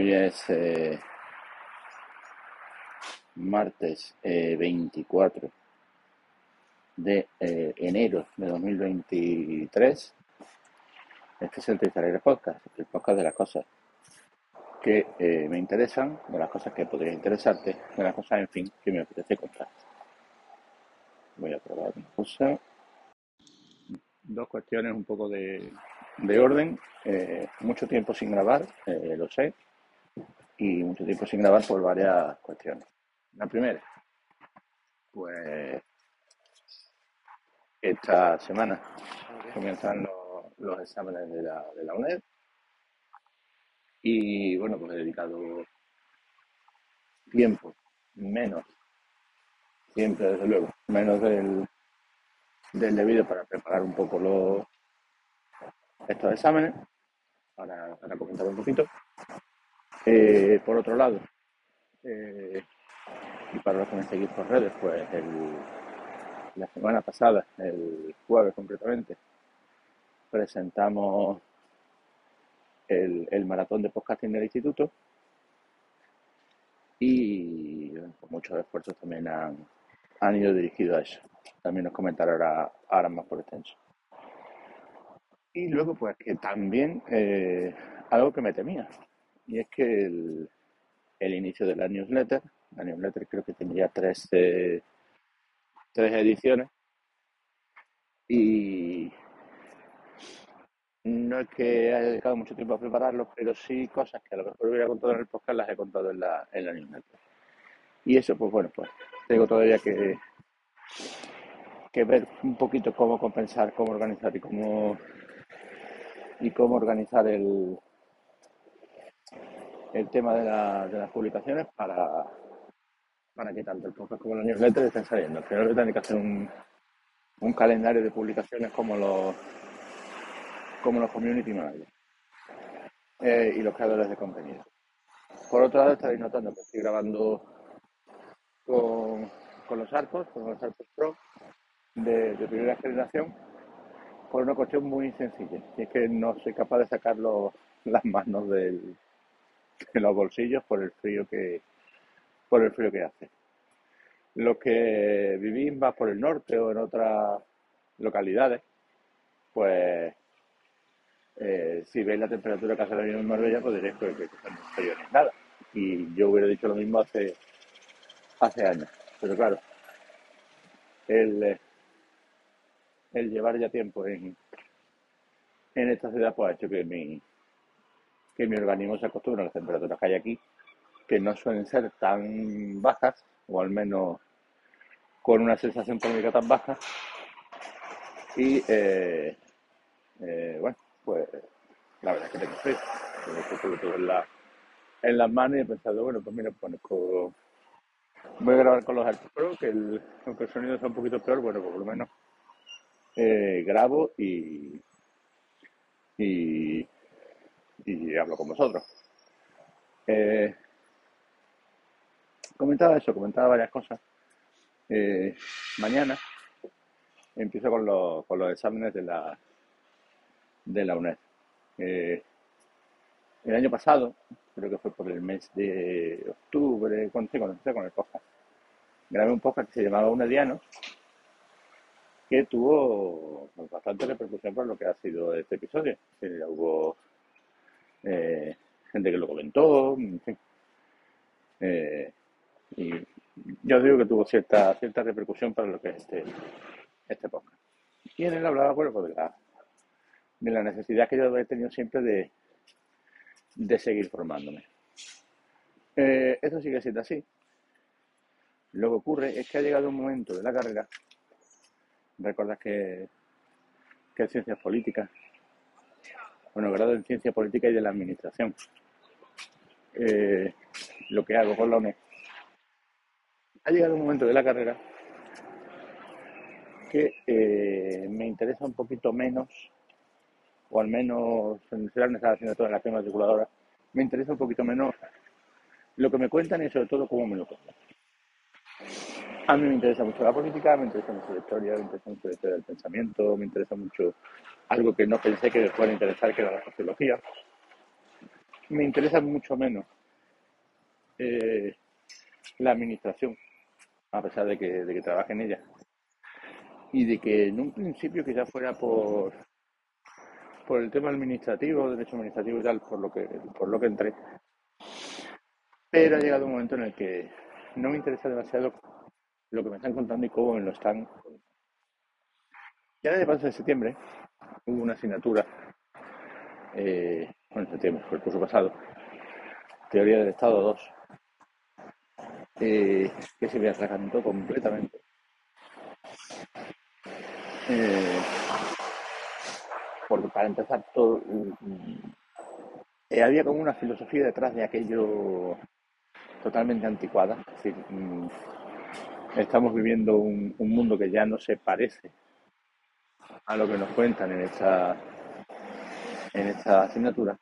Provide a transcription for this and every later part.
Hoy es eh, martes eh, 24 de eh, enero de 2023. Este es el Trizarera Podcast, el podcast de las cosas que eh, me interesan, de las cosas que podrían interesarte, de las cosas, en fin, que me apetece contar. Voy a probar una cosa. Dos cuestiones un poco de, de orden. Eh, mucho tiempo sin grabar, eh, lo sé, y mucho tiempo sin grabar por varias cuestiones. La primera, pues esta semana comienzan los, los exámenes de la, de la UNED y bueno, pues he dedicado tiempo, menos, siempre desde luego, menos del, del debido para preparar un poco los, estos exámenes, para, para comentar un poquito. Eh, por otro lado, eh, y para los que me seguís por redes, pues la semana pasada, el jueves concretamente, presentamos el, el maratón de podcasting del instituto y pues muchos esfuerzos también han, han ido dirigidos a eso. También os comentaré ahora, ahora más por extenso. Y luego, pues que también eh, algo que me temía, y es que el, el inicio de la newsletter, la newsletter creo que tendría tres, eh, tres ediciones, y no es que haya dedicado mucho tiempo a prepararlo, pero sí cosas que a lo mejor hubiera contado en el podcast las he contado en la, en la newsletter. Y eso, pues bueno, pues tengo todavía que, que ver un poquito cómo compensar, cómo organizar y cómo, y cómo organizar el, el tema de, la- de las publicaciones para, para que tanto el podcast como la newsletter estén saliendo. Al final voy a tener que hacer un, un calendario de publicaciones como los, como los community managers eh, y los creadores de contenido. Por otro lado, estaréis notando que estoy grabando con, con los arcos, con los arcos Pro de, de primera generación, por una cuestión muy sencilla, y es que no soy capaz de sacar los- las manos del- de los bolsillos por el frío que por el frío que hace. Los que vivís más por el norte o en otras localidades, pues eh, si veis la temperatura que hace ahora mismo en Marbella, pues diréis que, que, que no frío ni nada. Y yo hubiera dicho lo mismo hace, hace años. Pero claro, el, el llevar ya tiempo en, en esta ciudad pues ha hecho que mi, que mi organismo se acostumbre a las temperaturas que hay aquí, que no suelen ser tan bajas, o al menos con una sensación térmica tan baja. Y eh, eh, bueno, pues la verdad es que tengo frío. Tengo frío en, la, en las manos y he pensado, bueno, pues mira, pues con- voy a grabar con los AirPods que el, aunque el sonido sea un poquito peor, bueno, pues por lo menos eh, grabo y, y, y hablo con vosotros. Eh, comentaba eso, comentaba varias cosas. Eh, mañana empiezo con los, con los exámenes de la, de la UNED. Eh, el año pasado, creo que fue por el mes de octubre, cuando, cuando empecé con el podcast, grabé un podcast que se llamaba Unedianos, que tuvo pues, bastante repercusión por lo que ha sido este episodio. Eh, hubo eh, gente que lo comentó, en fin. Eh, y yo digo que tuvo cierta, cierta repercusión para lo que es este, este podcast. Y en él hablaba, bueno, pues de la, de la necesidad que yo he tenido siempre de, de seguir formándome. Eh, esto sigue siendo así. Lo que ocurre es que ha llegado un momento de la carrera, recordad que, que ciencias políticas, bueno, grado en ciencia política y de la administración, eh, lo que hago con la UNED, ha llegado un momento de la carrera que eh, me interesa un poquito menos, o al menos en será necesario haciendo todas las temas matriculadoras, me interesa un poquito menos lo que me cuentan y sobre todo cómo me lo cuentan. A mí me interesa mucho la política, me interesa mucho la historia, me interesa mucho la historia del pensamiento, me interesa mucho algo que no pensé que me fuera a interesar, que era la sociología. me interesa mucho menos eh, la administración, a pesar de que, de que trabaje en ella. Y de que en un principio quizás fuera por, por el tema administrativo, derecho administrativo y tal, por lo que, por lo que entré. Pero ha llegado un momento en el que no me interesa demasiado lo que me están contando y cómo me lo están. Ya desde el de septiembre hubo una asignatura, eh, en septiembre, fue el curso pasado, Teoría del Estado 2, eh, que se me atragantó completamente. Eh, porque para empezar todo eh, había como una filosofía detrás de aquello totalmente anticuada. Es decir, mm, estamos viviendo un, mundo que ya no se parece a lo que nos cuentan en esta, en esta asignatura.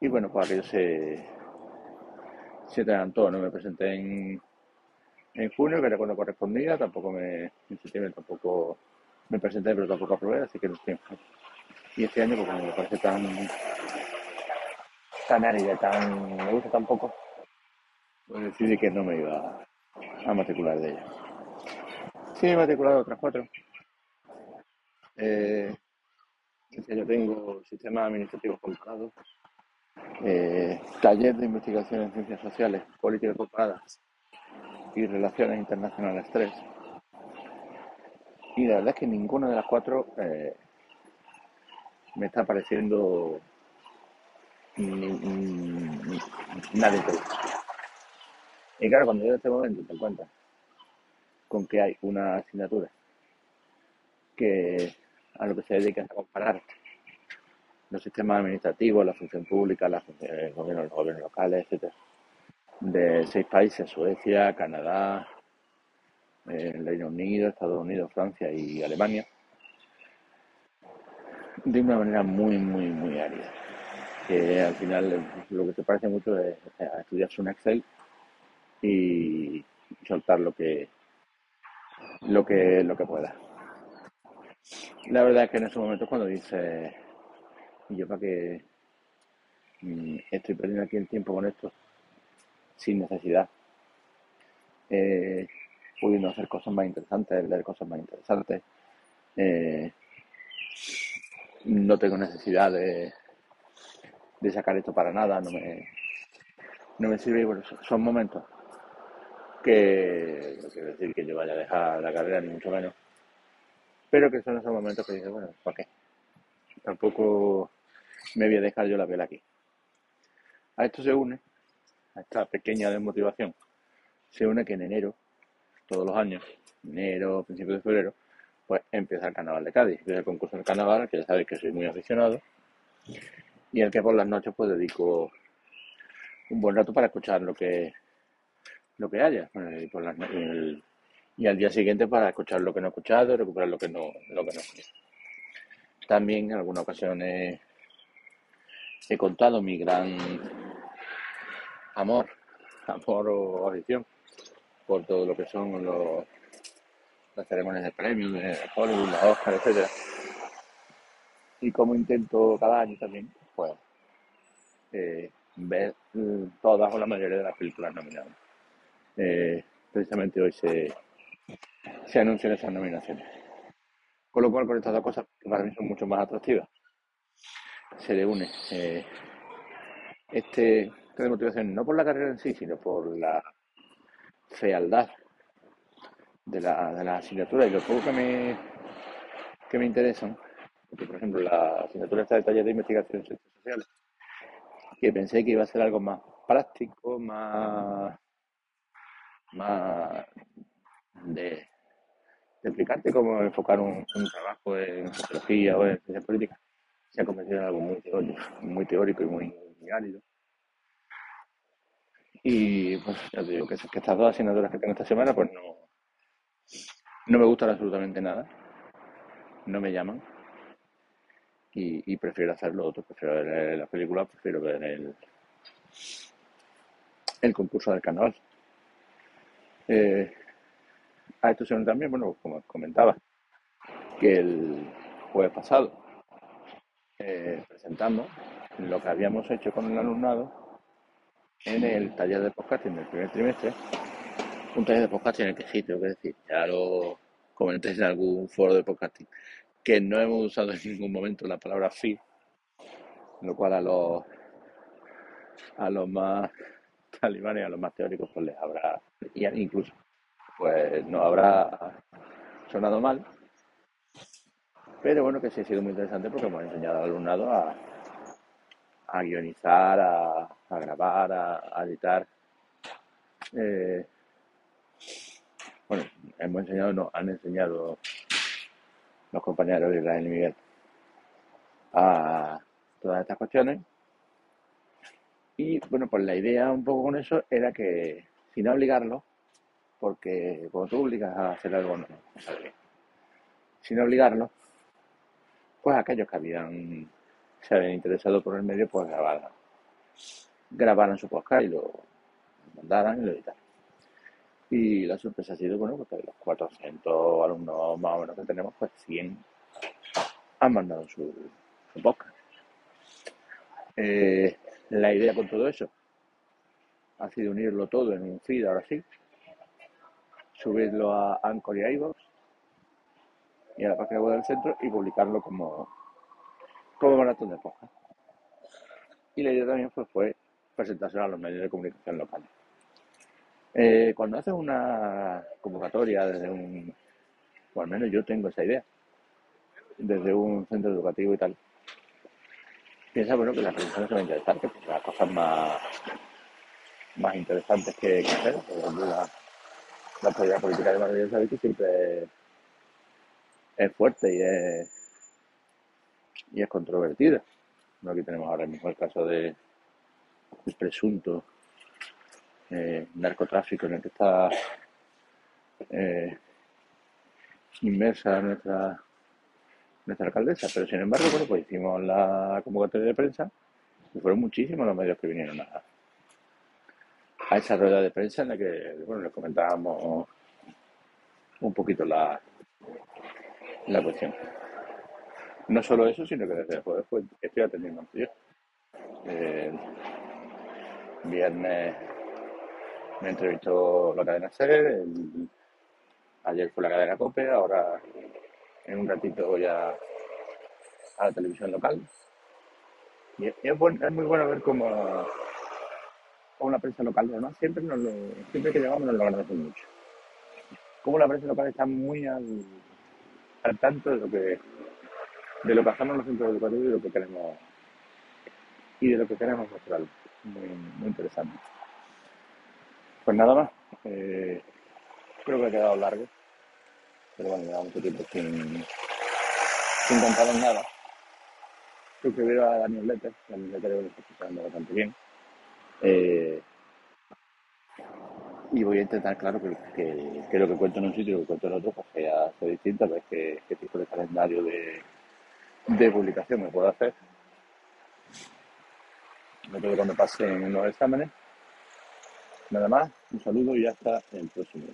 Y bueno, pues aquello se, se adelantó, no me presenté en, en junio, que era cuando correspondía, tampoco me, en tampoco me presenté, pero tampoco aprobé, así que no estoy Y este año, pues me parece tan, tan árida, tan, me gusta tan poco, pues decidí que no me iba a matricular de ella. Sí, he matriculado otras cuatro. Eh, este año tengo sistema administrativo comparado, eh, taller de investigación en ciencias sociales, políticas comparadas y relaciones internacionales 3 y la verdad es que ninguna de las cuatro eh, me está pareciendo nada interesante. Y claro, cuando en este momento te encuentras con que hay una asignatura que a lo que se dedica a comparar los sistemas administrativos, la función pública, la función, el gobierno, los gobiernos locales, etcétera, de seis países, Suecia, Canadá, el Reino Unido, Estados Unidos, Francia y Alemania, de una manera muy, muy, muy árida. Que al final lo que te parece mucho es estudiar un Excel y soltar lo que lo que lo que pueda. La verdad es que en esos momentos cuando dices yo para que mm, estoy perdiendo aquí el tiempo con esto sin necesidad. Eh, pudiendo hacer cosas más interesantes, leer cosas más interesantes. Eh, no tengo necesidad de, de sacar esto para nada, no me, no me sirve. Bueno, son momentos que no quiero decir que yo vaya a dejar la carrera, ni mucho menos, pero que son esos momentos que dices, bueno, ¿para qué? Tampoco me voy a dejar yo la piel aquí. A esto se une, a esta pequeña desmotivación, se une que en enero todos los años, enero, principios de febrero, pues empieza el carnaval de Cádiz, empieza el concurso del carnaval, que ya sabéis que soy muy aficionado, y el que por las noches pues dedico un buen rato para escuchar lo que lo que haya, y, al día siguiente para escuchar lo que no he escuchado, recuperar lo que no, lo que no También en algunas ocasiones he contado mi gran amor, amor o afición por todo lo que son los, las ceremonias de premios, de Hollywood, los Oscars, etcétera. Y como intento cada año también, pues, eh, ver mm, todas o la mayoría de las películas nominadas. Eh, precisamente hoy se, se anuncian esas nominaciones. Con lo cual, con estas dos cosas, que para mí son mucho más atractivas, se le une eh, este, esta motivación, no por la carrera en sí, sino por la fealdad de la, de la asignatura y lo poco que me, que me interesan, porque por ejemplo la asignatura está de taller de investigación en ciencias sociales, que pensé que iba a ser algo más práctico, más, más de, explicarte cómo enfocar un, trabajo en sociología o en ciencias políticas, se ha convertido en algo muy teórico, muy teórico y muy, muy árido. Y pues ya te digo que, estas dos asignaturas que tengo esta semana, pues no, no me gustan absolutamente nada. No me llaman. Y, prefiero hacer lo otro, prefiero ver la película, prefiero ver el, el concurso del canal. Eh, a esto se también, bueno, como comentaba, que el jueves pasado, eh, presentando lo que habíamos hecho con el alumnado en el taller de podcasting del primer trimestre. Un taller de podcasting en el que sí, tengo decir, ya lo comenté en algún foro de podcasting, que no hemos usado en ningún momento la palabra feed, lo cual a los, a los más talibanes, a los más teóricos, pues les habrá, incluso, pues no habrá sonado mal. Pero bueno, que sí ha sido muy interesante porque hemos enseñado al alumnado a, a guionizar, a, grabar, a, editar. Eh, bueno, hemos enseñado, no, han enseñado los compañeros de Israel y Miguel a todas estas cuestiones. Y bueno, pues la idea un poco con eso era que, sin obligarlo, porque cuando tú obligas a hacer algo, no, sale bien. Sin obligarlo, pues aquellos que habían se habían interesado por el medio, pues grabaran, grabaran su podcast y lo mandaran y lo editaran. Y la sorpresa ha sido, bueno, porque de los 400 alumnos más o menos que tenemos, pues 100 han mandado su, podcast. Eh, la idea con todo eso ha sido unirlo todo en un feed, ahora sí, subirlo a Anchor y iVoox y a la página web del centro y publicarlo como, como maratón de podcast. Y la idea también fue, fue presentárselo a los medios de comunicación locales. Eh, cuando haces una convocatoria desde un, o al menos yo tengo esa idea, desde un centro educativo y tal, piensa bueno que la prensa no se va a interesar, que las cosas más, más interesantes que, hacer, por ejemplo la, la actualidad política de Madrid sabéis que siempre es, fuerte y es, y es controvertida. Aquí tenemos ahora mismo el caso de el presunto eh, narcotráfico en el que está eh, inmersa nuestra nuestra alcaldesa, pero sin embargo, bueno, pues hicimos la convocatoria de prensa y fueron muchísimos los medios que vinieron a, esa rueda de prensa en la que, bueno, les comentábamos un poquito la, la cuestión. No solo eso, sino que desde pues, estoy atendiendo. Eh, viernes me entrevistó la cadena SER, ayer fue la cadena COPE, ahora en un ratito voy a, a la televisión local. Y es, muy bueno ver cómo, cómo la prensa local, además siempre, nos lo, siempre que llegamos nos lo agradecen mucho. Cómo la prensa local está muy al, al tanto de lo que de lo que hacemos en los centros educativos y de lo que queremos y de lo que queremos mostrar. Muy, muy interesante. Pues nada más. Eh, creo que ha quedado largo. Pero bueno, lleva mucho tiempo sin, sin contaros nada. Suscribiros a Daniel Letter, la newsletter que está funcionando bastante bien. Eh, y voy a intentar, claro, que, que, lo que cuento en un sitio y lo que cuento en otro pues sea, sea distinto, a ver qué, qué tipo de calendario de, de publicación me puedo hacer. Me quedo cuando pasen los exámenes. Nada más, un saludo y hasta el próximo.